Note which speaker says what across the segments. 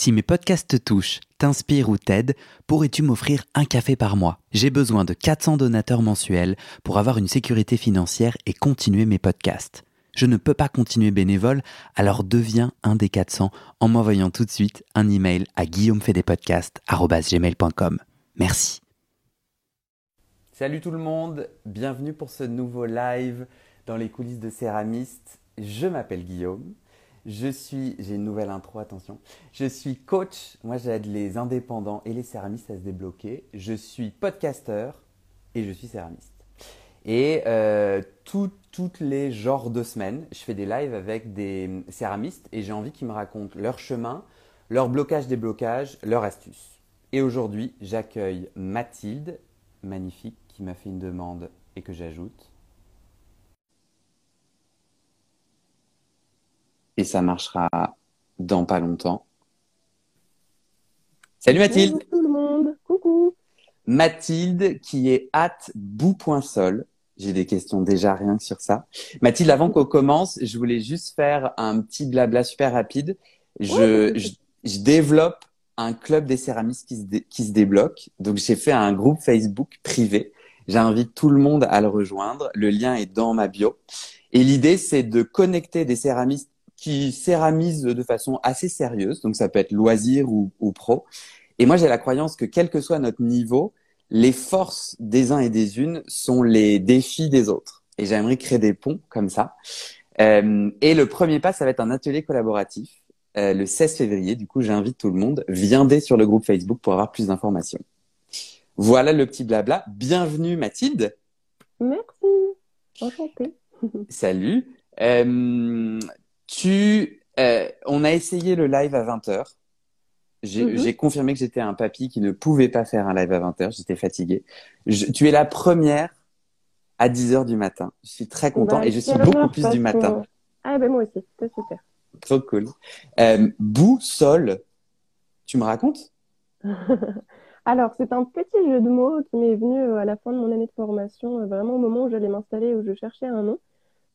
Speaker 1: Si mes podcasts te touchent, t'inspirent ou t'aident, pourrais-tu m'offrir un café par mois? J'ai besoin de 400 donateurs mensuels pour avoir une sécurité financière et continuer mes podcasts. Je ne peux pas continuer bénévole, alors deviens un des 400 en m'envoyant tout de suite un email à guillaumefedepodcast.com. Merci. Salut tout le monde, bienvenue pour ce nouveau live dans les coulisses de Céramiste. Je m'appelle Guillaume. Je suis, j'ai une nouvelle intro, attention. Je suis coach, moi j'aide les indépendants et les céramistes à se débloquer. Je suis podcasteur et je suis céramiste. Et euh, tous les genres de semaines, je fais des lives avec des céramistes et j'ai envie qu'ils me racontent leur chemin, leur blocage, déblocage, leurs astuces. Et aujourd'hui, j'accueille Mathilde, magnifique, qui m'a fait une demande et que j'ajoute. Et ça marchera dans pas longtemps. Salut Mathilde.
Speaker 2: Bonjour tout le monde. Coucou.
Speaker 1: Mathilde qui est at bout.sol. J'ai des questions déjà rien que sur ça. Mathilde, avant qu'on commence, je voulais juste faire un petit blabla super rapide. Je, je, développe un club des céramistes qui se, qui se débloque. Donc j'ai fait un groupe Facebook privé. J'invite tout le monde à le rejoindre. Le lien est dans ma bio. Et l'idée, c'est de connecter des céramistes qui céramisent de façon assez sérieuse, donc ça peut être loisir ou, ou pro. Et moi, j'ai la croyance que quel que soit notre niveau, les forces des uns et des unes sont les défis des autres. Et j'aimerais créer des ponts comme ça. Euh, et le premier pas, ça va être un atelier collaboratif euh, le 16 février. Du coup, j'invite tout le monde. Viendez sur le groupe Facebook pour avoir plus d'informations. Voilà le petit blabla. Bienvenue Mathilde.
Speaker 2: Merci. Enchantée.
Speaker 1: Salut. Euh, tu, euh, on a essayé le live à 20h. Mhm. J'ai confirmé que j'étais un papy qui ne pouvait pas faire un live à 20h. J'étais fatigué. tu es la première à 10h du matin. Je suis très content bah, et je suis beaucoup plus du matin.
Speaker 2: Ah ben moi aussi, c'est super.
Speaker 1: Trop cool. Euh, boussole, tu me racontes?
Speaker 2: Alors, c'est un petit jeu de mots qui m'est venu euh, à la fin de mon année de formation, euh, vraiment au moment où j'allais m'installer, où je cherchais un nom.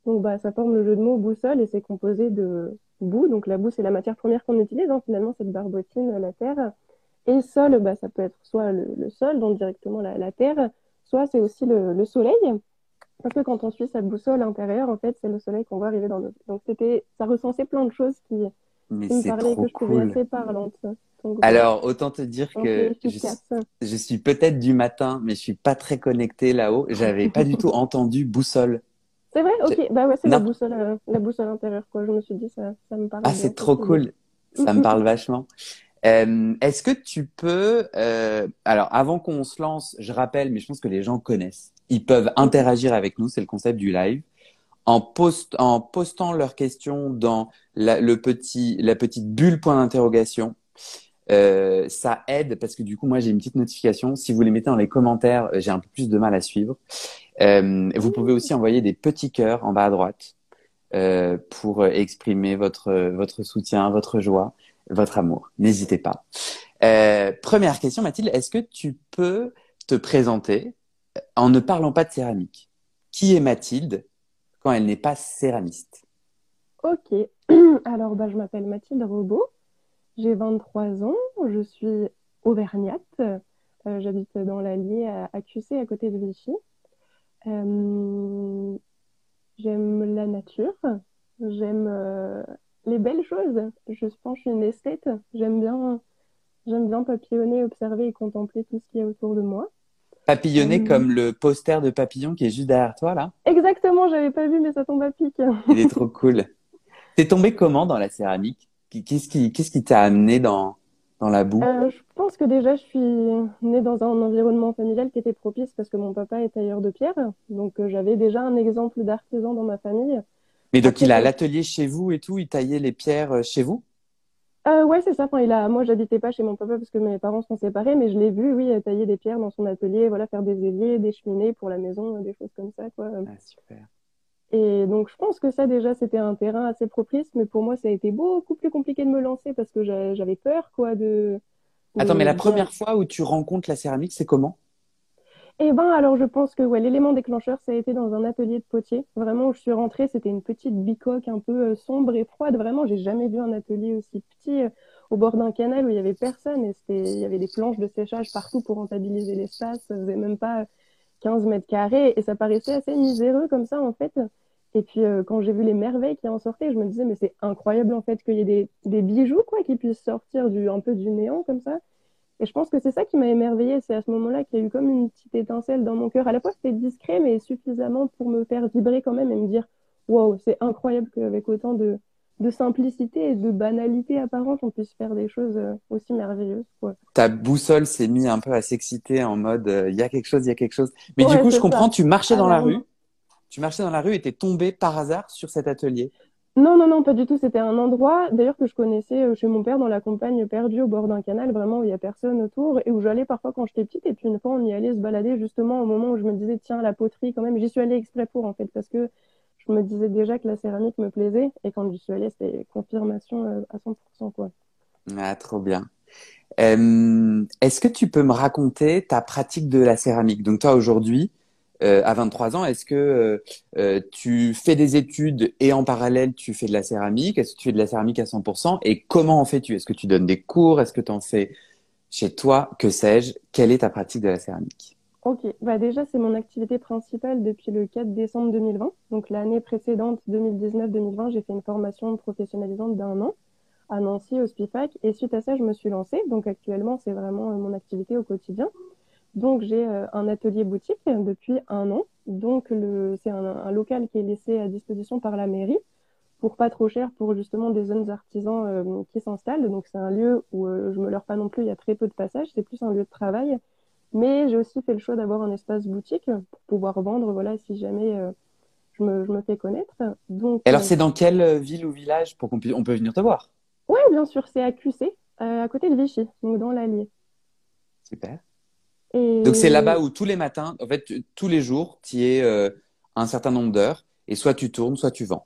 Speaker 2: Donc, bah, ça forme le jeu de mots boussole et c'est composé de boue. Donc, la boue, c'est la matière première qu'on utilise. Hein, finalement, cette barbotine, la terre. Et sol, bah, ça peut être soit le, sol, donc directement la, terre, soit c'est aussi le, soleil. Parce que quand on suit cette boussole intérieure, en fait, c'est le soleil qu'on voit arriver dans notre. Donc, c'était, ça recensait plein de choses qui, me parlaient que je trouvais assez parlantes.
Speaker 1: Alors, autant te dire que je, suis peut-être du matin, mais je suis pas très connecté là-haut. J'avais pas du tout entendu boussole.
Speaker 2: C'est vrai Ok, bah ouais, c'est la boussole, euh, la boussole intérieure, quoi. Je me suis dit, ça, ça me parle.
Speaker 1: Ah, c'est trop cool. Ça me parle vachement. Euh, Est-ce que tu peux, euh, alors avant qu'on se lance, je rappelle, mais je pense que les gens connaissent. Ils peuvent interagir avec nous, c'est le concept du live, en, post, en postant leurs questions dans la, le petit, la petite bulle point d'interrogation. Euh, ça aide parce que du coup, moi, j'ai une petite notification. Si vous les mettez dans les commentaires, j'ai un peu plus de mal à suivre. Euh, vous pouvez aussi envoyer des petits cœurs en bas à droite euh, pour exprimer votre, votre soutien, votre joie, votre amour. N'hésitez pas. Euh, première question, Mathilde, est-ce que tu peux te présenter en ne parlant pas de céramique? Qui est Mathilde quand elle n'est pas céramiste?
Speaker 2: Ok, alors bah, je m'appelle Mathilde Robot, j'ai 23 ans, je suis auvergnate, euh, j'habite dans l'Allier à, à QC à côté de Vichy. Euh, j'aime la nature, j'aime euh, les belles choses. Je pense que je suis une esthète. J'aime bien, j'aime bien papillonner, observer et contempler tout ce qui est autour de moi.
Speaker 1: Papillonner comme le poster de papillon qui est juste derrière toi là
Speaker 2: Exactement, j'avais pas vu mais ça tombe à pic.
Speaker 1: Il est trop cool. T'es tombé comment dans la céramique? Qu'est-ce qui qu'est-ce qui t'a amené dans dans la boue?
Speaker 2: Euh, Je pense que déjà, je suis née dans un environnement familial qui était propice parce que mon papa est tailleur de pierre. Donc, euh, j'avais déjà un exemple d'artisan dans ma famille.
Speaker 1: Mais donc, il a l'atelier chez vous et tout Il taillait les pierres euh, chez vous?
Speaker 2: Euh, ouais, c'est ça. Enfin, il a, moi, j'habitais pas chez mon papa parce que mes parents sont séparés, mais je l'ai vu, oui, tailler des pierres dans son atelier, voilà, faire des éviers, des cheminées pour la maison, des choses comme ça, quoi.
Speaker 1: Ah, super.
Speaker 2: Et donc, je pense que ça, déjà, c'était un terrain assez propice, mais pour moi, ça a été beaucoup plus compliqué de me lancer parce que j'avais peur, quoi, de.
Speaker 1: Attends, mais la première fois où tu rencontres la céramique, c'est comment?
Speaker 2: Eh ben, alors, je pense que ouais, l'élément déclencheur, ça a été dans un atelier de potier. Vraiment, où je suis rentrée, c'était une petite bicoque un peu euh, sombre et froide. Vraiment, j'ai jamais vu un atelier aussi petit. au bord d'un canal où il y avait personne et c'était, il y avait des planches de séchage partout pour rentabiliser l'espace. Ça faisait même pas 15 mètres carrés et ça paraissait assez miséreux comme ça en fait. Et puis euh, quand j'ai vu les merveilles qui en sortaient, je me disais mais c'est incroyable en fait qu'il y ait des, des bijoux quoi qui puissent sortir du un peu du néant comme ça. Et je pense que c'est ça qui m'a émerveillée. C'est à ce moment-là qu'il y a eu comme une petite étincelle dans mon cœur. À la fois c'était discret mais suffisamment pour me faire vibrer quand même et me dire waouh c'est incroyable qu'avec autant de de simplicité et de banalité apparente, on puisse faire des choses euh, aussi merveilleuses. Quoi.
Speaker 1: Ta boussole s'est mise un peu à s'exciter en mode euh, il y a quelque chose, il y a quelque chose. Mais du coup, je comprends, tu marchais dans la rue, tu marchais dans la rue et t'es tombé par hasard sur cet atelier.
Speaker 2: Non, non, non, pas du tout. C'était un endroit, d'ailleurs, que je connaissais euh, chez mon père dans la campagne perdue au bord d'un canal, vraiment où il y a personne autour et où j'allais parfois quand j'étais petite. Et puis une fois, on y allait se balader justement au moment où je me disais, tiens, la poterie, quand même, j'y suis allée exprès pour, en fait, parce que je me disais déjà que la céramique me plaisait et quand je suis allée, c'était confirmation euh, à 100%. Quoi.
Speaker 1: Ah, trop bien. Euh, est-ce que tu peux me raconter ta pratique de la céramique? Donc toi aujourd'hui, euh, à 23 ans, est-ce que tu fais des études et en parallèle tu fais de la céramique? Est-ce que tu fais de la céramique à 100% Et comment en fais-tu? Est-ce que tu donnes des cours? Est-ce que tu en fais chez toi? Que sais-je? Quelle est ta pratique de la céramique?
Speaker 2: Ok, bah déjà c'est mon activité principale depuis le 4 décembre 2020. Donc l'année précédente, 2019-2020, j'ai fait une formation professionnalisante d'un an à Nancy au SPIFAC et suite à ça je me suis lancée. Donc actuellement c'est vraiment euh, mon activité au quotidien. Donc j'ai euh, un atelier boutique depuis un an. Donc le, c'est un, local qui est laissé à disposition par la mairie pour pas trop cher pour justement des jeunes artisans euh, qui s'installent. Donc c'est un lieu où je me leurre pas non plus, il y a très peu de passages, c'est plus un lieu de travail mais j'ai aussi fait le choix d'avoir un espace boutique pour pouvoir vendre, voilà, si jamais euh, je, me, je, me, fais connaître.
Speaker 1: Donc, alors, euh, c'est dans quelle euh, ville ou village pour qu'on puisse, on peut venir te voir?
Speaker 2: Oui, bien sûr, c'est à QC, à côté de Vichy, donc dans l'Allier.
Speaker 1: Super. Et... Donc, c'est là-bas où tous les matins, en fait, tous les jours, tu y es un certain nombre d'heures et soit tu tournes, soit tu vends.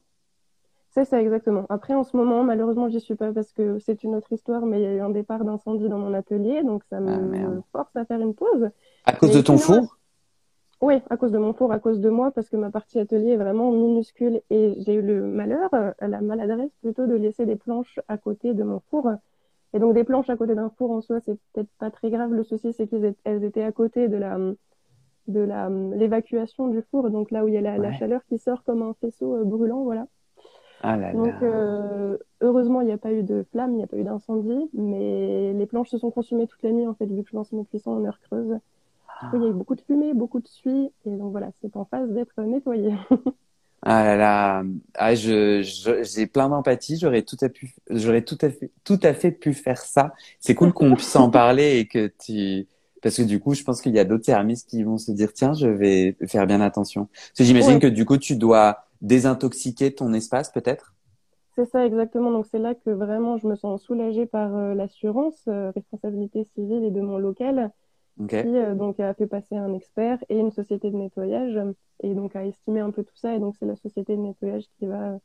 Speaker 2: C'est ça, exactement. Après, en ce moment, malheureusement, j'y suis pas parce que c'est une autre histoire, mais il y a eu un départ d'incendie dans mon atelier, donc ça me ah, force à faire une pause.
Speaker 1: À cause de ton four?
Speaker 2: Oui, à cause de mon four, à cause de moi, parce que ma partie atelier est vraiment minuscule et j'ai eu le malheur, euh, la maladresse plutôt, de laisser des planches à côté de mon four. Et donc, des planches à côté d'un four en soi, c'est peut-être pas très grave. Le souci, c'est qu'elles étaient à côté de la de la l'évacuation du four, donc là où il y a la, la chaleur qui sort comme un faisceau euh, brûlant, voilà.
Speaker 1: Ah
Speaker 2: Donc, euh, heureusement, il n'y a pas eu de flamme, il n'y a pas eu d'incendie, mais les planches se sont consumées toute la nuit, en fait, vu que je lançais mes cuissons en heure creuse. il y a eu beaucoup de fumée, beaucoup de suie, et donc voilà, c'est en phase d'être nettoyé.
Speaker 1: ah là là, ah, je, j'ai plein d'empathie, j'aurais tout à pu, j'aurais tout à fait, tout à fait pu faire ça. C'est cool qu'on puisse en parler et que tu, parce que du coup, je pense qu'il y a d'autres services qui vont se dire, tiens, je vais faire bien attention. Parce que j'imagine que du coup, tu dois, désintoxiquer ton espace peut-être?
Speaker 2: C'est ça exactement. Donc c'est là que vraiment je me sens soulagée par euh, l'assurance, euh, responsabilité civile et de mon local, qui euh, donc a fait passer un expert et une société de nettoyage et donc a estimé un peu tout ça. Et donc c'est la société de nettoyage qui va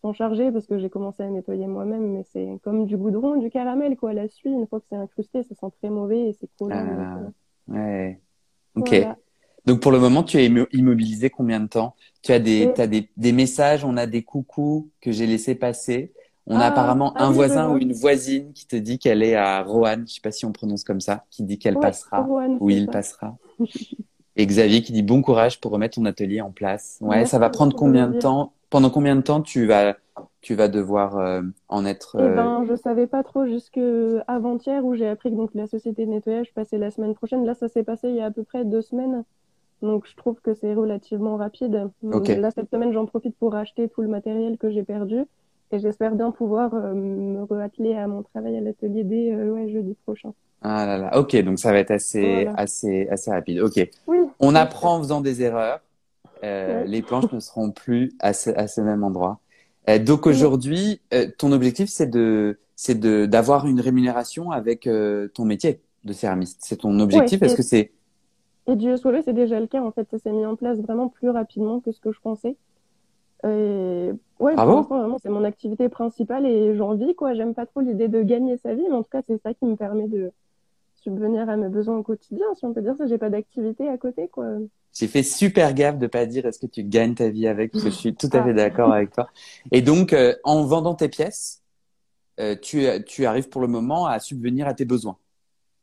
Speaker 2: s'en charger parce que j'ai commencé à nettoyer moi-même, mais c'est comme du goudron, du caramel quoi. La suie, une fois que c'est incrusté, ça sent très mauvais et c'est collant.
Speaker 1: Ah, ouais. Ok. Donc pour le moment, tu es immobilisé combien de temps? Tu as des, as des, des, messages, on a des coucous que j'ai laissé passer. On a ah, apparemment ah un voisin ou une voisine qui te dit qu'elle est à Roanne, je sais pas si on prononce comme ça, qui dit qu'elle passera ou il passera. Et Xavier qui dit bon courage pour remettre ton atelier en place. Ouais, ça va prendre combien de temps? Pendant combien de temps tu vas tu vas devoir euh, en être
Speaker 2: eh ben, euh, je savais pas trop jusque avant-hier où j'ai appris que donc la société de nettoyage passait la semaine prochaine. Là, ça s'est passé il y a à peu près deux semaines. Donc, je trouve que c'est relativement rapide. Là, cette semaine, j'en profite pour acheter tout le matériel que j'ai perdu. Et j'espère bien pouvoir euh, me reatteler à mon travail à l'atelier dès euh, ouais, jeudi prochain.
Speaker 1: Ah là là, ok, donc ça va être assez, assez, assez rapide. Ok. Oui, On apprend en faisant des erreurs. Euh, Les planches ne seront plus à ce, à ce même endroit. Euh, donc aujourd'hui, euh, ton objectif, c'est de, c'est de, d'avoir une rémunération avec ton métier de céramiste. C'est ton objectif? Est-ce que c'est
Speaker 2: et Dieu soit c'est déjà le cas. En fait, ça s'est mis en place vraiment plus rapidement que ce que je pensais. Et ouais, vraiment, c'est mon activité principale et j'en vis, quoi. J'aime pas trop l'idée de gagner sa vie, mais en tout cas, c'est ça qui me permet de subvenir à mes besoins au quotidien. Si on peut dire ça, j'ai pas d'activité à côté, quoi.
Speaker 1: J'ai fait super gaffe de pas dire est-ce que tu gagnes ta vie avec, parce que je suis tout à fait ah. d'accord avec toi. Et donc, euh, en vendant tes pièces, euh, tu, tu arrives pour le moment à subvenir à tes besoins.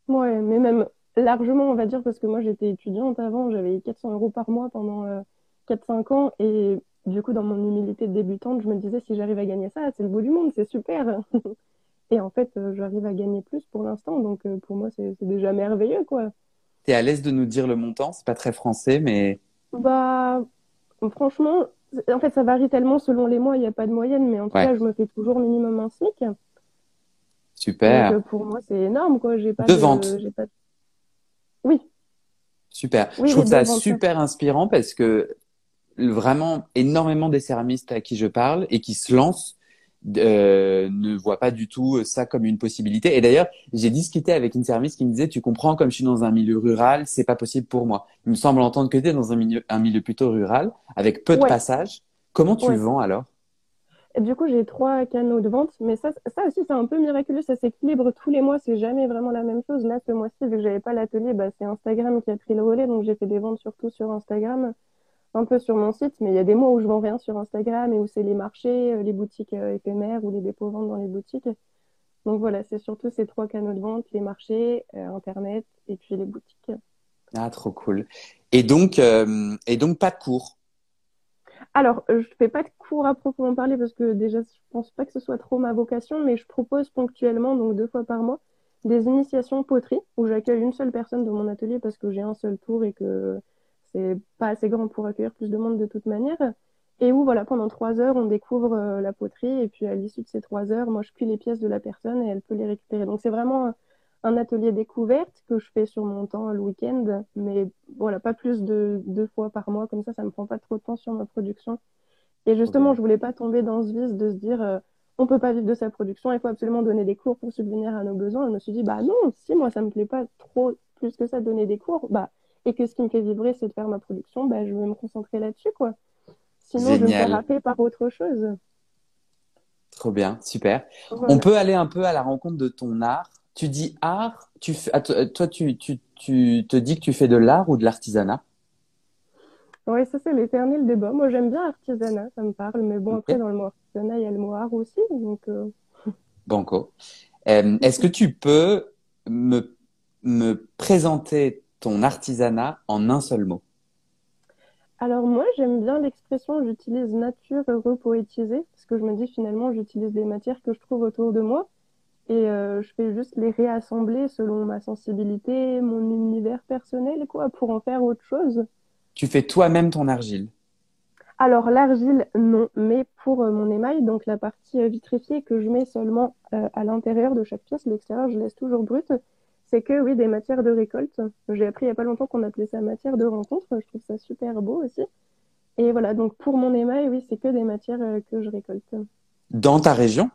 Speaker 2: Ouais, mais même largement, on va dire, parce que moi j'étais étudiante avant, j'avais 400 euros par mois pendant 4-5 ans, et du coup, dans mon humilité de débutante, je me disais, si j'arrive à gagner ça, c'est le bout du monde, c'est super. et en fait, j'arrive à gagner plus pour l'instant, donc pour moi, c'est déjà merveilleux, quoi.
Speaker 1: T'es à l'aise de nous dire le montant? C'est pas très français, mais.
Speaker 2: Bah, franchement, en fait, ça varie tellement selon les mois, il n'y a pas de moyenne, mais en tout cas, je me fais toujours minimum un SMIC.
Speaker 1: Super.
Speaker 2: Donc, pour moi, c'est énorme, quoi. Pas
Speaker 1: de, vente.
Speaker 2: Pas... Oui.
Speaker 1: Super. je trouve ça super inspirant parce que vraiment énormément des céramistes à qui je parle et qui se lancent euh, ne voient pas du tout ça comme une possibilité. Et d'ailleurs, j'ai discuté avec une céramiste qui me disait, tu comprends, comme je suis dans un milieu rural, c'est pas possible pour moi. Il me semble entendre que tu es dans un milieu, un milieu plutôt rural, avec peu de passages. Comment tu le vends alors?
Speaker 2: Du coup, j'ai trois canaux de vente, mais ça, ça aussi, c'est un peu miraculeux. Ça s'équilibre tous les mois. C'est jamais vraiment la même chose. Là, ce mois-ci, vu que j'avais pas l'atelier, bah, c'est Instagram qui a pris le relais. Donc, j'ai fait des ventes surtout sur Instagram un peu sur mon site, mais il y a des mois où je vends rien sur Instagram et où c'est les marchés, euh, les boutiques euh, éphémères ou les dépôts ventes dans les boutiques. Donc voilà, c'est surtout ces trois canaux de vente, les marchés, euh, Internet et puis les boutiques.
Speaker 1: Ah, trop cool. Et donc, et donc pas de cours
Speaker 2: Alors, je fais pas de cours à proprement parler parce que déjà, je pense pas que ce soit trop ma vocation, mais je propose ponctuellement, donc deux fois par mois, des initiations poterie où j'accueille une seule personne dans mon atelier parce que j'ai un seul tour et que c'est pas assez grand pour accueillir plus de monde de toute manière. Et où, voilà, pendant trois heures, on découvre euh, la poterie. Et puis, à l'issue de ces trois heures, moi, je cuis les pièces de la personne et elle peut les récupérer. Donc, c'est vraiment un atelier découverte que je fais sur mon temps le week-end. Mais voilà, pas plus de deux fois par mois. Comme ça, ça me prend pas trop de temps sur ma production. Et justement, je voulais pas tomber dans ce vice de se dire, euh, on peut pas vivre de sa production, il faut absolument donner des cours pour subvenir à nos besoins. Je me suis dit, bah non, si moi, ça me plaît pas trop plus que ça de donner des cours, bah, et que ce qui me fait vibrer, c'est de faire ma production, bah, je vais me concentrer là-dessus, quoi. Sinon, je vais me faire happer par autre chose.
Speaker 1: Trop bien, super. On peut aller un peu à la rencontre de ton art. Tu dis art, tu fais, toi, tu, tu, tu te dis que tu fais de l'art ou de l'artisanat?
Speaker 2: Oui, ça, c'est l'éternel débat. Moi, j'aime bien artisanat, ça me parle. Mais bon, après, dans le mot artisanat, il y a le mot art aussi. Donc, euh...
Speaker 1: Banco. Euh, Est-ce que tu peux me, me présenter ton artisanat en un seul mot?
Speaker 2: Alors moi, j'aime bien l'expression j'utilise nature repoétisée, parce que je me dis finalement, j'utilise des matières que je trouve autour de moi et euh, je fais juste les réassembler selon ma sensibilité, mon univers personnel, quoi, pour en faire autre chose.
Speaker 1: Tu fais toi-même ton argile
Speaker 2: alors l'argile, non, mais pour euh, mon émail, donc la partie euh, vitrifiée que je mets seulement à l'intérieur de chaque pièce, l'extérieur je laisse toujours brut, c'est que oui, des matières de récolte. J'ai appris il n'y a pas longtemps qu'on appelait ça matière de rencontre. Je trouve ça super beau aussi. Et voilà, donc pour mon émail, oui, c'est que des matières que je récolte.
Speaker 1: Dans ta région?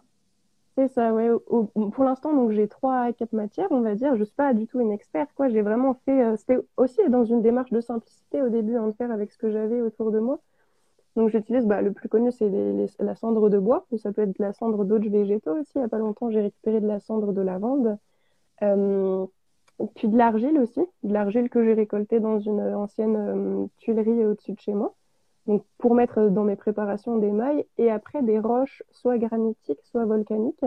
Speaker 2: Pour l'instant, j'ai trois à quatre matières, on va dire. Je suis pas du tout une experte. J'ai vraiment fait. Euh, c'était aussi dans une démarche de simplicité au début, en de faire avec ce que j'avais autour de moi. Donc j'utilise, bah, le plus connu, c'est la cendre de bois, ou ça peut être de la cendre d'autres végétaux aussi. Il n'y a pas longtemps, j'ai récupéré de la cendre de lavande. Euh, puis de l'argile aussi, de l'argile que j'ai récoltée dans une ancienne euh, tuilerie au-dessus de chez moi. Donc pour mettre dans mes préparations des mailles et après des roches soit granitiques, soit volcaniques.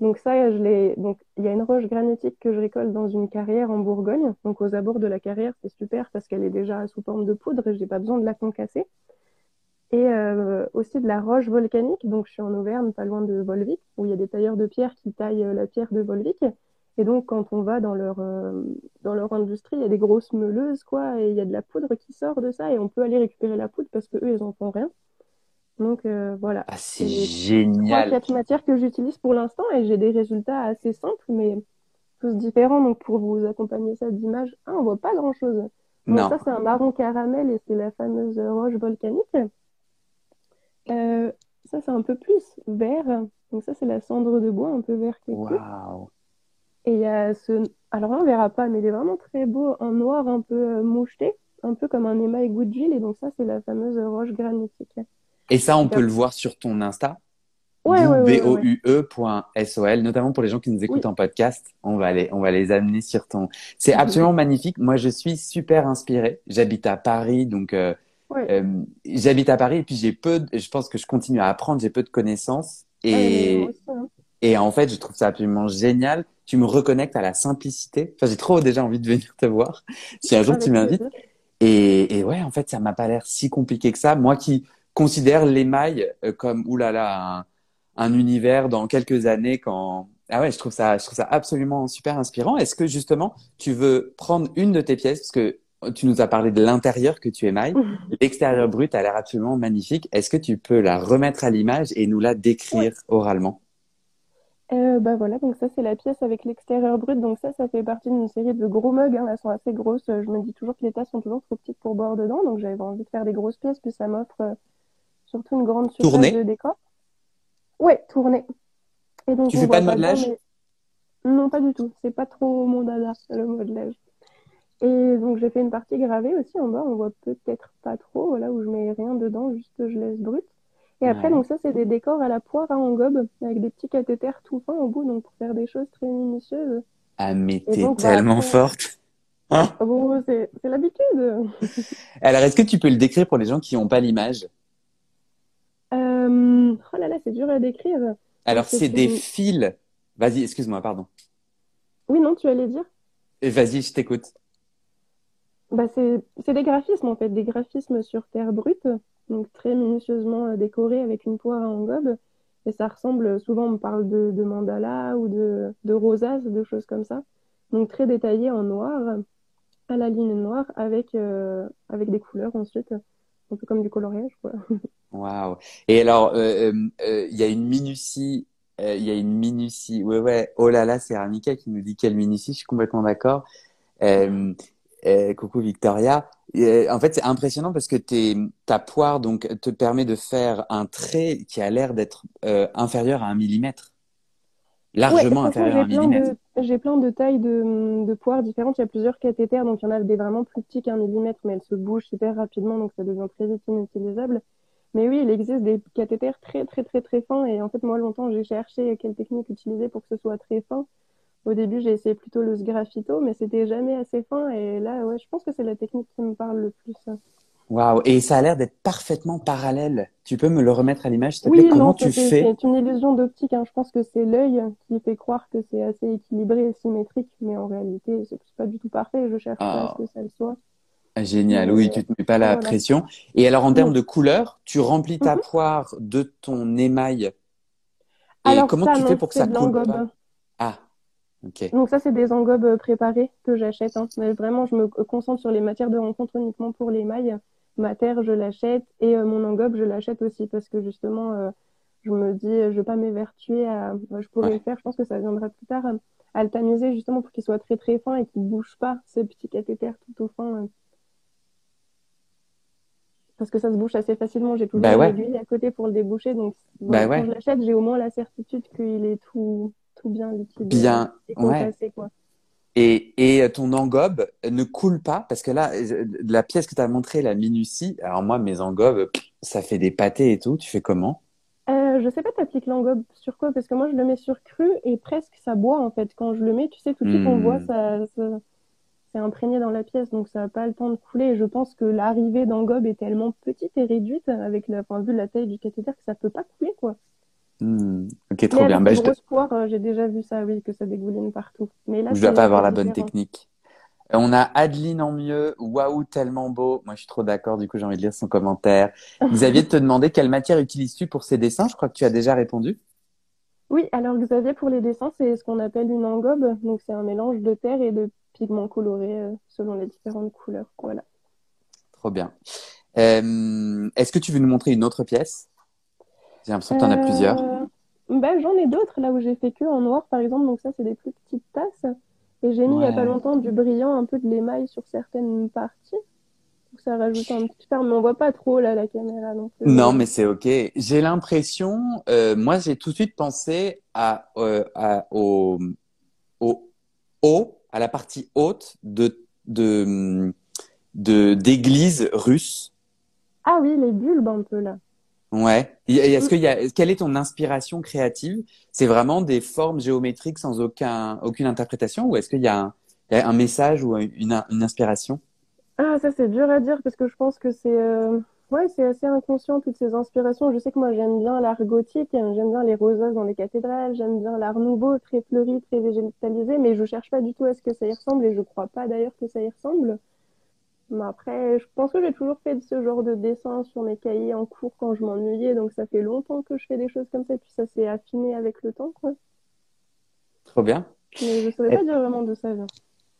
Speaker 2: Donc ça, je il y a une roche granitique que je récolte dans une carrière en Bourgogne. Donc aux abords de la carrière, c'est super parce qu'elle est déjà sous forme de poudre et j'ai pas besoin de la concasser. Et euh, aussi de la roche volcanique. Donc je suis en Auvergne, pas loin de Volvic, où il y a des tailleurs de pierre qui taillent la pierre de Volvic. Et donc, quand on va dans leur, euh, dans leur industrie, il y a des grosses meuleuses, quoi, et il y a de la poudre qui sort de ça, et on peut aller récupérer la poudre parce qu'eux, ils en font rien. Donc, euh, voilà.
Speaker 1: Ah, c'est génial.
Speaker 2: C'est quatre matières que j'utilise pour l'instant, et j'ai des résultats assez simples, mais tous différents. Donc, pour vous accompagner ça d'image, ah, on voit pas grand-chose. non. ça, c'est un marron caramel, et c'est la fameuse roche volcanique. Euh, ça, c'est un peu plus vert. Donc, ça, c'est la cendre de bois, un peu vert.
Speaker 1: Waouh
Speaker 2: et il y a ce. Alors là, on verra pas, mais il est vraiment très beau, en noir un peu euh, moucheté, un peu comme un émail Goodwill. Et donc, ça, c'est la fameuse roche granitique.
Speaker 1: Et ça, on peut le voir sur ton Insta
Speaker 2: Ouais, ouais,
Speaker 1: B-O-U-E.sol, notamment pour les gens qui nous écoutent en podcast. On va les, on va les amener sur ton. C'est absolument magnifique. Moi, je suis super inspirée. J'habite à Paris, donc euh, euh, j'habite à Paris et puis j'ai peu. De... Je pense que je continue à apprendre. J'ai peu de connaissances et
Speaker 2: hein.
Speaker 1: Et en fait, je trouve ça absolument génial. Tu me reconnectes à la simplicité. Enfin, j'ai trop déjà envie de venir te voir si un jour tu m'invites. Et, et, ouais, en fait, ça m'a pas l'air si compliqué que ça. Moi qui considère l'émail euh, comme oulala un, un univers dans quelques années quand ah ouais, je trouve ça, je trouve ça absolument super inspirant. Est-ce que justement, tu veux prendre une de tes pièces? Parce que tu nous as parlé de l'intérieur que tu émailles, l'extérieur brut a l'air absolument magnifique. Est-ce que tu peux la remettre à l'image et nous la décrire oralement?
Speaker 2: Euh, bah voilà, donc ça c'est la pièce avec l'extérieur brut. Donc ça, ça fait partie d'une série de gros mugs. Hein. Elles sont assez grosses. Je me dis toujours que les tasses sont toujours trop petites pour boire dedans. Donc j'avais envie de faire des grosses pièces, puis ça m'offre euh, surtout une grande surface de décor. Ouais, tournée.
Speaker 1: Et donc, tu fais pas de modelage?
Speaker 2: Non, pas du tout. C'est pas trop mon dada, le modelage. Et donc j'ai fait une partie gravée aussi en bas. On voit peut-être pas trop, là où je mets rien dedans, juste je laisse brut. Et après, donc ça, c'est des décors à la poire à en gobe, avec des petits cathéters tout fins au bout, donc pour faire des choses très minutieuses.
Speaker 1: Ah, mais t'es bah, tellement forte.
Speaker 2: Ah bon, c'est l'habitude.
Speaker 1: Alors, est-ce que tu peux le décrire pour les gens qui n'ont pas l'image?
Speaker 2: Euh... Oh là là, c'est dur à décrire.
Speaker 1: Alors, c'est des fils. Vas-y, excuse-moi, pardon.
Speaker 2: Oui, non, tu allais dire?
Speaker 1: Vas-y, je t'écoute.
Speaker 2: Bah, c'est des graphismes, en fait, des graphismes sur terre brute donc très minutieusement euh, décoré avec une poire en gobe. Et ça ressemble, souvent on parle de, mandala ou de, de rosace, de choses comme ça. Donc très détaillé en noir, à la ligne noire, avec, euh, avec des couleurs ensuite, un peu comme du coloriage.
Speaker 1: Waouh Et alors, euh, il y a une minutie, il y a une minutie, ouais, ouais, oh là là, c'est Arnica qui nous dit quelle minutie, je suis complètement d'accord. Euh, coucou Victoria. en fait, c'est impressionnant parce que ta poire donc te permet de faire un trait qui a l'air d'être euh, inférieur à un millimètre, largement inférieur à un millimètre.
Speaker 2: J'ai plein de tailles de, de poires différentes. Il y a plusieurs cathéters, donc il y en a des vraiment plus petits qu'un millimètre, mais elles se bougent super rapidement, donc ça devient très vite inutilisable. Mais oui, il existe des cathéters très très très très fins, et en fait moi longtemps j'ai cherché quelle technique utiliser pour que ce soit très fin. Au début, j'ai essayé plutôt le sgraffito, mais c'était jamais assez fin. Et là, ouais, je pense que c'est la technique qui me parle le plus.
Speaker 1: Waouh Et ça a l'air d'être parfaitement parallèle. Tu peux me le remettre à l'image, s'il te
Speaker 2: plaît?
Speaker 1: Oui,
Speaker 2: Comment non, tu fais? C'est une illusion d'optique. Hein. Je pense que c'est l'œil qui fait croire que c'est assez équilibré et symétrique, mais en réalité, c'est pas du tout parfait. Je cherche pas à ce que ça le soit.
Speaker 1: Ah, génial, oui, tu te mets pas la pression. Et alors, en termes de couleur, tu remplis ta mhm. poire de ton émail. Et alors, comment tu fais pour que ça coule? pas Ah,
Speaker 2: donc ça, c'est des engobes euh, préparées que j'achète. Hein. Mais vraiment, je me concentre sur les matières de rencontre uniquement pour les mailles. Ma terre, je l'achète et euh, mon engobe, je l'achète aussi parce que justement, euh, je me dis, je vais pas m'évertuer à... Je pourrais le faire, je pense que ça viendra plus tard, à le tamiser justement pour qu'il soit très très fin et qu'il bouge pas, ces petits cathéters tout au fin. Parce que ça se bouche assez facilement. J'ai toujours bah l'aiguille à côté pour le déboucher. Donc, bah quand je l'achète, j'ai au moins la certitude qu'il est tout, bien
Speaker 1: Bien, ouais. Et, et ton engobe ne coule pas parce que là, la pièce que tu as montrée, la minutie, alors moi, mes engobes, ça fait des pâtés et tout. Tu fais comment?
Speaker 2: Euh, Je sais pas, tu appliques l'engobe sur quoi? Parce que moi, je le mets sur cru et presque ça boit en fait. Quand je le mets, tu sais, tout de suite, on voit hmm. ça, ça c'est imprégné dans la pièce, donc ça n'a pas le temps de couler. Et je pense que l'arrivée d'engobe est tellement petite et réduite avec la, vue de la taille du cathéter que ça peut pas couler, quoi.
Speaker 1: Hmm. Ok, trop bien.
Speaker 2: Bah, euh, j'ai déjà vu ça, oui, que ça dégouline partout.
Speaker 1: Mais là, je dois pas avoir la bonne technique. Euh, on a Adeline en mieux. Waouh, tellement beau. Moi, je suis trop d'accord. Du coup, j'ai envie de lire son commentaire. Xavier te demander quelle matière utilises-tu pour ces dessins? Je crois que tu as déjà répondu.
Speaker 2: Oui, alors Xavier, pour les dessins, c'est ce qu'on appelle une engobe. Donc, c'est un mélange de terre et de pigments colorés euh, selon les différentes couleurs. Voilà.
Speaker 1: Trop bien. Est-ce que tu veux nous montrer une autre pièce? J'ai l'impression que tu en as plusieurs.
Speaker 2: Bah, j'en ai d'autres là où j'ai fait que en noir par exemple. Donc ça, c'est des plus petites tasses. Et j'ai mis il n'y a pas longtemps du brillant, un peu de l'émail sur certaines parties. Donc ça rajoute un petit charme, mais on voit pas trop là la caméra non plus.
Speaker 1: Non, mais c'est ok. J'ai l'impression, euh, moi j'ai tout de suite pensé à, euh, à au, au haut, à la partie haute de de d'églises russes.
Speaker 2: Ah oui, les bulbes un peu là.
Speaker 1: Ouais. Est-ce qu'il y a, quelle est ton inspiration créative? C'est vraiment des formes géométriques sans aucun, aucune interprétation ou est-ce qu'il y a un, y a un message ou une, une, inspiration?
Speaker 2: Ah, ça c'est dur à dire parce que je pense que c'est, euh, Ouais, c'est assez inconscient toutes ces inspirations. Je sais que moi j'aime bien l'art gothique, j'aime bien les rosas dans les cathédrales, j'aime bien l'art nouveau, très fleuri, très végétalisé, mais je cherche pas du tout à ce que ça y ressemble et je crois pas d'ailleurs que ça y ressemble. Mais après, je pense que j'ai toujours fait ce genre de dessin sur mes cahiers en cours quand je m'ennuyais, donc ça fait longtemps que je fais des choses comme ça, et puis ça s'est affiné avec le temps, quoi.
Speaker 1: Trop bien.
Speaker 2: Mais je saurais pas dire vraiment d'où ça vient.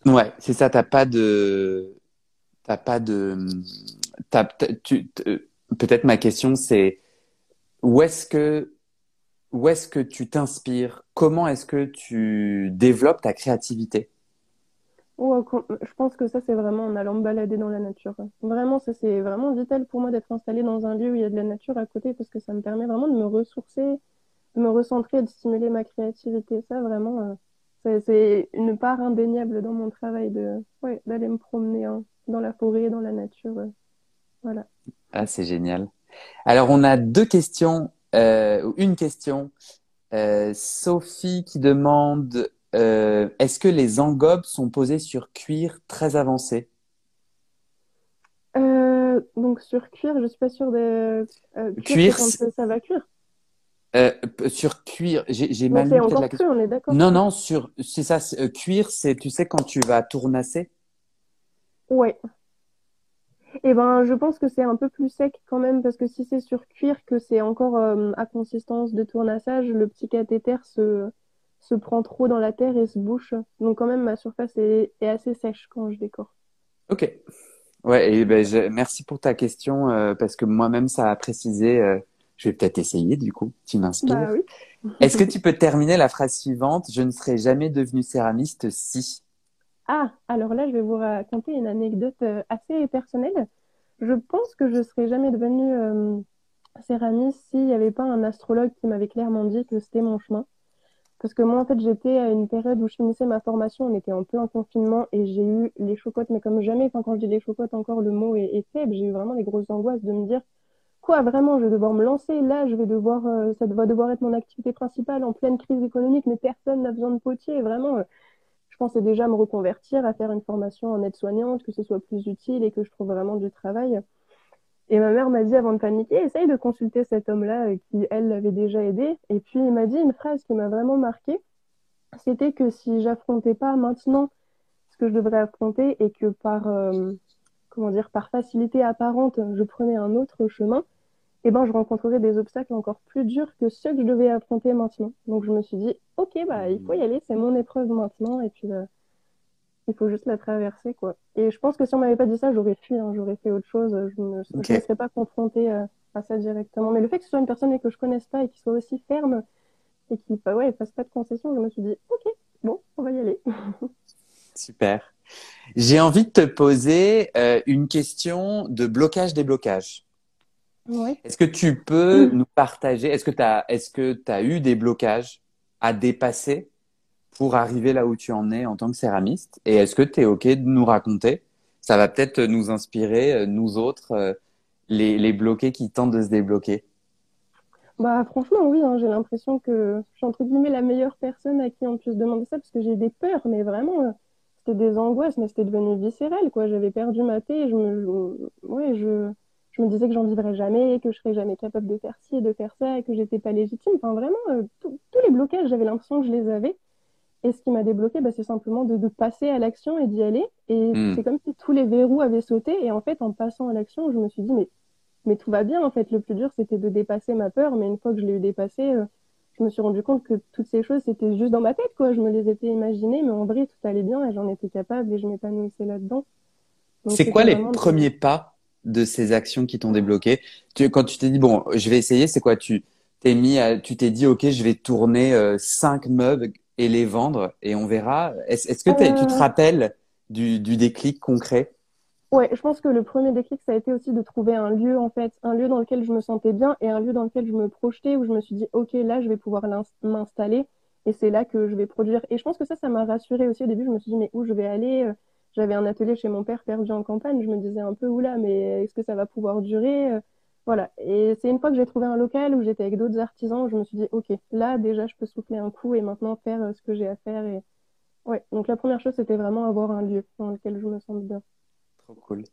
Speaker 1: Ouais, c'est ça, t'as pas de. T'as pas de. T'as, tu, peut-être ma question, c'est où est-ce que. Où est-ce que tu t'inspires? Comment est-ce que tu développes ta créativité?
Speaker 2: Oh, je pense que ça, c'est vraiment en allant me balader dans la nature. Vraiment, ça, c'est vraiment vital pour moi d'être installée dans un lieu où il y a de la nature à côté parce que ça me permet vraiment de me ressourcer, de me recentrer et de stimuler ma créativité. Ça, vraiment, euh, c'est une part indéniable dans mon travail d'aller me promener dans la forêt, dans la nature. Euh, voilà.
Speaker 1: Ah, c'est génial. Alors, on a deux questions, euh, une question. Euh, Sophie qui demande euh, est-ce que les engobes sont posées sur cuir très avancé?
Speaker 2: Euh, Donc sur cuir, je suis pas sûre de
Speaker 1: euh, cuir.
Speaker 2: ça va cuire.
Speaker 1: sur cuir, j'ai mal
Speaker 2: lu la question. on est d'accord.
Speaker 1: Non, non, sur c'est ça. cuir, c'est tu sais quand tu vas tournasser?
Speaker 2: Ouais. Eh ben, je pense que c'est un peu plus sec quand même parce que si c'est sur cuir que c'est encore à consistance de tournassage, le petit cathéter se se prend trop dans la terre et se bouche. Donc quand même, ma surface est, assez sèche quand je décore.
Speaker 1: Ok. Ouais, et ben, merci pour ta question euh, parce que moi-même, ça a précisé. Euh, je vais peut-être essayer du coup. Tu m'inspires.
Speaker 2: Bah, oui.
Speaker 1: Est-ce que tu peux terminer la phrase suivante Je ne serais jamais devenue céramiste si.
Speaker 2: Ah, alors là, je vais vous raconter une anecdote euh, assez personnelle. Je pense que je serais jamais devenue céramiste s'il n'y avait pas un astrologue qui m'avait clairement dit que c'était mon chemin. Parce que moi, en fait, j'étais à une période où je finissais ma formation, on était en plein confinement et j'ai eu les chocottes, mais comme jamais, quand je dis les chocottes, encore le mot est, faible, j'ai eu vraiment les grosses angoisses de me dire, quoi, vraiment, je vais devoir me lancer, là, je vais devoir, euh, ça va devoir être mon activité principale en pleine crise économique, mais personne n'a besoin de potier, vraiment. Euh, je pensais déjà me reconvertir, à faire une formation en aide-soignante, que ce soit plus utile et que je trouve vraiment du travail. Et ma mère m'a dit avant de paniquer, essaye de consulter cet homme-là euh, qui, elle, l'avait déjà aidé. Et puis, il m'a dit une phrase qui m'a vraiment marquée. C'était que si j'affrontais pas maintenant ce que je devrais affronter et que par, euh, comment dire, par facilité apparente, je prenais un autre chemin, eh ben, je rencontrerais des obstacles encore plus durs que ceux que je devais affronter maintenant. Donc, je me suis dit, OK, bah, il faut y aller, c'est mon épreuve maintenant. Et puis, euh, il faut juste la traverser, quoi. Et je pense que si on m'avait pas dit ça, j'aurais fui, hein, j'aurais fait autre chose, je ne me serais pas confrontée euh, à, ça directement. Mais le fait que ce soit une personne que je connaisse pas et qui soit aussi ferme et qui bah ouais, fasse pas de concessions, je me suis dit, ok, bon, on va y aller.
Speaker 1: Super. J'ai envie de te poser euh, une question de blocage déblocage.
Speaker 2: Ouais.
Speaker 1: Est-ce que tu peux nous partager, est-ce que tu as, est-ce que as eu des blocages à dépasser? Pour arriver là où tu en es en tant que céramiste Et est-ce que tu es OK de nous raconter? Ça va peut-être nous inspirer, euh, nous autres, euh, les, bloqués qui tentent de se débloquer.
Speaker 2: Bah franchement oui, hein, j'ai l'impression que je suis entre guillemets la meilleure personne à qui on puisse demander ça parce que j'ai des peurs, mais vraiment euh, c'était des angoisses, mais c'était devenu viscéral quoi. J'avais perdu ma paix, je me, ouais, je, je me disais que j'en vivrais jamais, que je serais jamais capable de faire ci et de faire ça, et que j'étais pas légitime. Enfin vraiment, tous les blocages, j'avais l'impression que je les avais. Et ce qui m'a débloqué, bah, c'est simplement de, de, passer à l'action et d'y aller. Et hmm. c'est comme si tous les verrous avaient sauté. Et en fait, en passant à l'action, je me suis dit, mais, mais tout va bien. En fait, le plus dur, c'était de dépasser ma peur. Mais une fois que je l'ai eu dépassée, euh, je me suis rendu compte que toutes ces choses, c'était juste dans ma tête, quoi. Je me les étais imaginées, mais en vrai, tout allait bien et j'en étais capable et je m'épanouissais là-dedans.
Speaker 1: C'est quoi les premiers pas de ces actions qui t'ont débloqué? Tu, Quand tu t'es dit, bon, je vais essayer, c'est quoi? Tu t'es mis à, tu t'es dit, ok, je vais tourner euh, cinq meubles et les vendre et on verra. Est-ce que tu te euh. rappelles du, du, déclic concret?
Speaker 2: Ouais, je pense que le premier déclic, ça a été aussi de trouver un lieu, en fait, un lieu dans lequel je me sentais bien et un lieu dans lequel je me projetais, où je me suis dit, OK, là, je vais pouvoir m'installer et c'est là que je vais produire. Et je pense que ça, ça m'a rassurée aussi au début. Je me suis dit, mais où je vais aller? J'avais un atelier chez mon père perdu en campagne. Je me disais un peu, oula, mais est-ce que ça va pouvoir durer? Voilà. Et c'est une fois que j'ai trouvé un local où j'étais avec d'autres artisans, je me suis dit, OK, là, déjà, je peux souffler un coup et maintenant faire euh, ce que j'ai à faire. Et... Ouais. Donc, la première chose, c'était vraiment avoir un lieu dans lequel je me sens bien.
Speaker 1: Trop cool.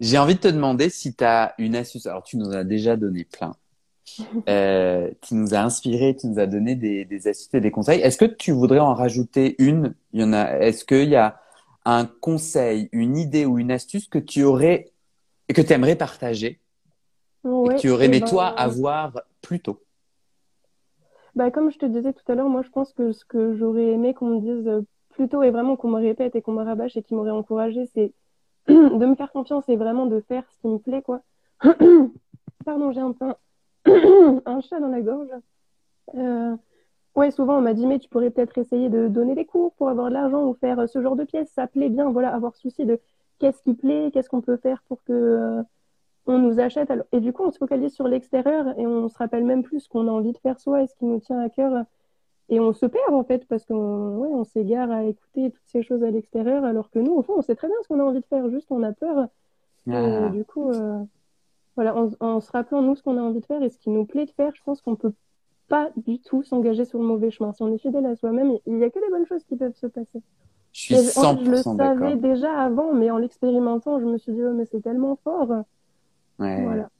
Speaker 1: J'ai envie de te demander si tu as une astuce. Alors, tu nous as déjà donné plein. Euh, tu nous as inspiré, tu nous as donné des, des astuces et des conseils. Est-ce que tu voudrais en rajouter une? Il y en a. Est-ce qu'il y a un conseil, une idée ou une astuce que tu aurais que tu aimerais partager?
Speaker 2: Ouais,
Speaker 1: que tu aurais aimé
Speaker 2: ben,
Speaker 1: toi avoir plus tôt
Speaker 2: bah, comme je te disais tout à l'heure, moi je pense que ce que j'aurais aimé qu'on me dise euh, plus tôt et vraiment qu'on me répète et qu'on me rabâche et qui m'aurait encouragé, c'est de me faire confiance et vraiment de faire ce qui me plaît, quoi. Pardon, j'ai un un, chat dans la gorge. Euh, ouais, souvent on m'a dit, mais tu pourrais peut-être essayer de donner des cours pour avoir de l'argent ou faire euh, ce genre de pièces, ça plaît bien, voilà, avoir souci de qu'est-ce qui plaît, qu'est-ce qu'on peut faire pour que on nous achète. Alors- Et du coup, on se focalise sur l'extérieur et on se rappelle même plus ce qu'on a envie de faire soi et ce qui nous tient à cœur. Et on se perd en fait parce qu'on ouais, on s'égare à écouter toutes ces choses à l'extérieur alors que nous, au fond, on sait très bien ce qu'on a envie de faire, juste on a peur. Et
Speaker 1: Ah,
Speaker 2: du coup, euh, voilà, en, en se rappelant nous ce qu'on a envie de faire et ce qui nous plaît de faire, je pense qu'on peut pas du tout s'engager sur le mauvais chemin. Si on est fidèle à soi-même, il n'y a que des bonnes choses qui peuvent se passer.
Speaker 1: Je suis
Speaker 2: je, en fait, je le
Speaker 1: 100% d'accord.
Speaker 2: savais déjà avant, mais en l'expérimentant, je me suis dit, oh, mais c'est tellement fort.
Speaker 1: Ouais.
Speaker 2: Voilà.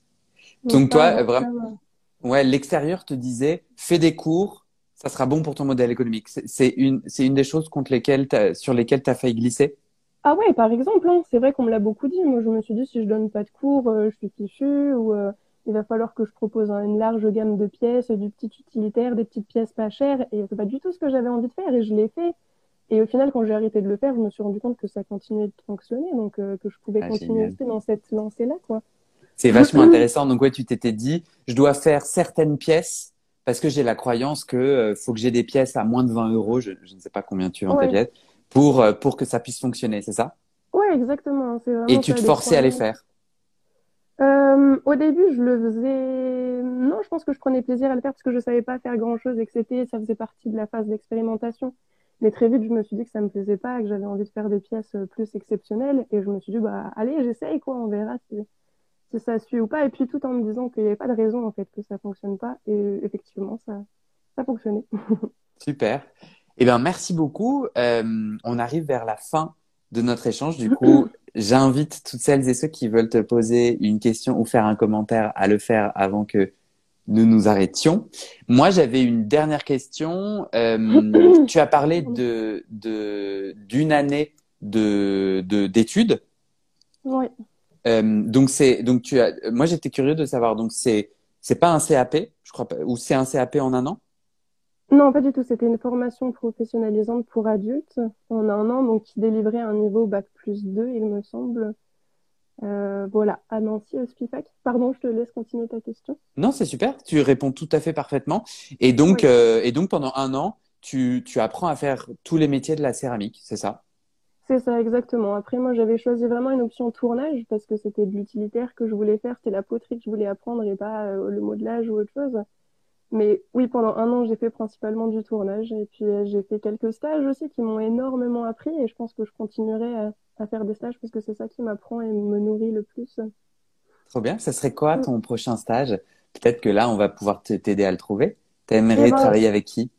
Speaker 1: Donc toi,
Speaker 2: euh,
Speaker 1: vraiment,
Speaker 2: vraiment.
Speaker 1: ouais, l'extérieur te disait, fais des cours, ça sera bon pour ton modèle économique. C'est une, c'est une des choses contre lesquelles sur lesquelles tu as failli glisser?
Speaker 2: Ah ouais, par exemple, hein, c'est vrai qu'on me l'a beaucoup dit. Moi, je me suis dit, si je donne pas de cours, euh, je suis fichue, ou euh, il va falloir que je propose un- une large gamme de pièces, du petit utilitaire, des petites pièces pas chères, et c'est pas du tout ce que j'avais envie de faire, et je l'ai fait. Et au final, quand j'ai arrêté de le faire, je me suis rendu compte que ça continuait de fonctionner, donc euh, que je pouvais
Speaker 1: Ah,
Speaker 2: continuer dans cette lancée-là, quoi.
Speaker 1: C'est vachement intéressant. Donc ouais, tu t'étais dit, je dois faire certaines pièces parce que j'ai la croyance que euh, faut que j'ai des pièces à moins de 20 euros, je, je ne sais pas combien tu vends tes
Speaker 2: Ouais,
Speaker 1: pièces, pour, euh, pour que ça puisse fonctionner, c'est ça?
Speaker 2: ouais, exactement.
Speaker 1: Et tu te forçais à les faire?
Speaker 2: Euh, au début, je le faisais. Non, je pense que je prenais plaisir à le faire parce que je savais pas faire grand-chose et que c'était, ça faisait partie de la phase d'expérimentation. Mais très vite, je me suis dit que ça me plaisait pas, que j'avais envie de faire des pièces plus exceptionnelles. Et je me suis dit, bah, allez, j'essaye, quoi, on verra si, si ça suit ou pas. Et puis, tout en me disant qu'il n'y avait pas de raison, en fait, que ça fonctionne pas. Et effectivement, ça, ça fonctionnait.
Speaker 1: Super. Eh bien, merci beaucoup. Euh, on arrive vers la fin de notre échange. Du coup, j'invite toutes celles et ceux qui veulent te poser une question ou faire un commentaire à le faire avant que nous nous arrêtions. Moi, j'avais une dernière question. Euh, tu as parlé de, de, d'une année de, de, d'études. Euh, donc c'est, donc tu as, moi j'étais curieux de savoir. Donc c'est, c'est pas un CAP, je crois pas, ou c'est un CAP en un an?
Speaker 2: Non, pas du tout. C'était une formation professionnalisante pour adultes en un an, donc qui délivrait un niveau bac plus 2, il me semble. Euh, voilà, à Nancy, au SPIFAC. Pardon, je te laisse continuer ta question.
Speaker 1: Non, c'est super. Tu réponds tout à fait parfaitement. Et donc,
Speaker 2: Oui,
Speaker 1: euh, et donc pendant un an, tu, tu apprends à faire tous les métiers de la céramique, c'est ça?
Speaker 2: C'est ça, exactement. Après, moi, j'avais choisi vraiment une option tournage parce que c'était de l'utilitaire que je voulais faire. C'était la poterie que je voulais apprendre et pas euh, le modelage ou autre chose. Mais oui, pendant un an, j'ai fait principalement du tournage et puis euh, j'ai fait quelques stages aussi qui m'ont énormément appris et je pense que je continuerai à, à faire des stages parce que c'est ça qui m'apprend et me nourrit le plus.
Speaker 1: Trop bien. Ça serait quoi
Speaker 2: Mm.
Speaker 1: ton prochain stage? Peut-être que là, on va pouvoir te- t'aider à le trouver.
Speaker 2: Eh
Speaker 1: T'aimerais
Speaker 2: ben,
Speaker 1: travailler avec qui?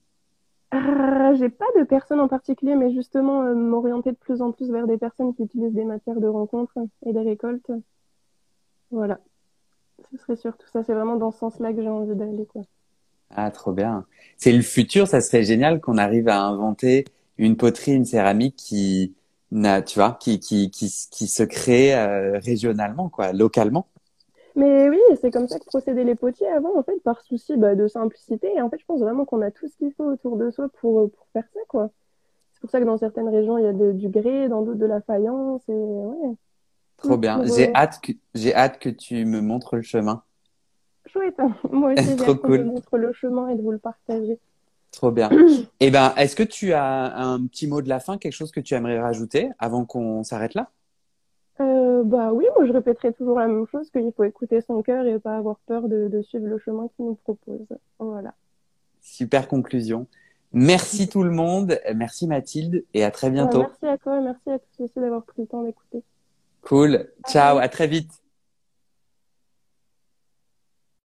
Speaker 2: Euh, j'ai pas de personne en particulier, mais justement euh, m'orienter de plus en plus vers des personnes qui utilisent des matières de rencontre et des récoltes. Voilà, ce serait surtout ça. C'est vraiment dans ce sens-là que j'ai envie d'aller, quoi.
Speaker 1: Ah, trop bien. C'est le futur. Ça serait génial qu'on arrive à inventer une poterie, une céramique qui n'a, tu vois, qui, qui, qui, se crée euh, régionalement, quoi, localement.
Speaker 2: Mais oui, c'est comme ça que procédaient les potiers avant, en fait, par souci bah, de simplicité. Et en fait, je pense vraiment qu'on a tout ce qu'il faut autour de soi pour, pour faire ça, quoi. C'est pour ça que dans certaines régions, il y a de- du grès, dans d'autres de la faïence. Et ouais,
Speaker 1: Trop bien. J'ai
Speaker 2: euh,
Speaker 1: hâte que, j'ai hâte que tu me montres le chemin.
Speaker 2: chouette. Moi aussi, j'ai hâte me
Speaker 1: cool.
Speaker 2: montre le chemin et de vous le partager.
Speaker 1: Trop bien. Eh ben, est-ce que tu as un petit mot de la fin, quelque chose que tu aimerais rajouter avant qu'on s'arrête là?
Speaker 2: Euh, bah oui, moi je répéterai toujours la même chose, qu'il faut écouter son cœur et pas avoir peur de, de suivre le chemin qu'il nous propose. Voilà.
Speaker 1: Super conclusion. Merci tout le monde. Merci Mathilde et à très
Speaker 2: Ouais,
Speaker 1: bientôt.
Speaker 2: merci à toi, merci à tous aussi d'avoir pris le temps d'écouter.
Speaker 1: Cool. Ciao. À très vite.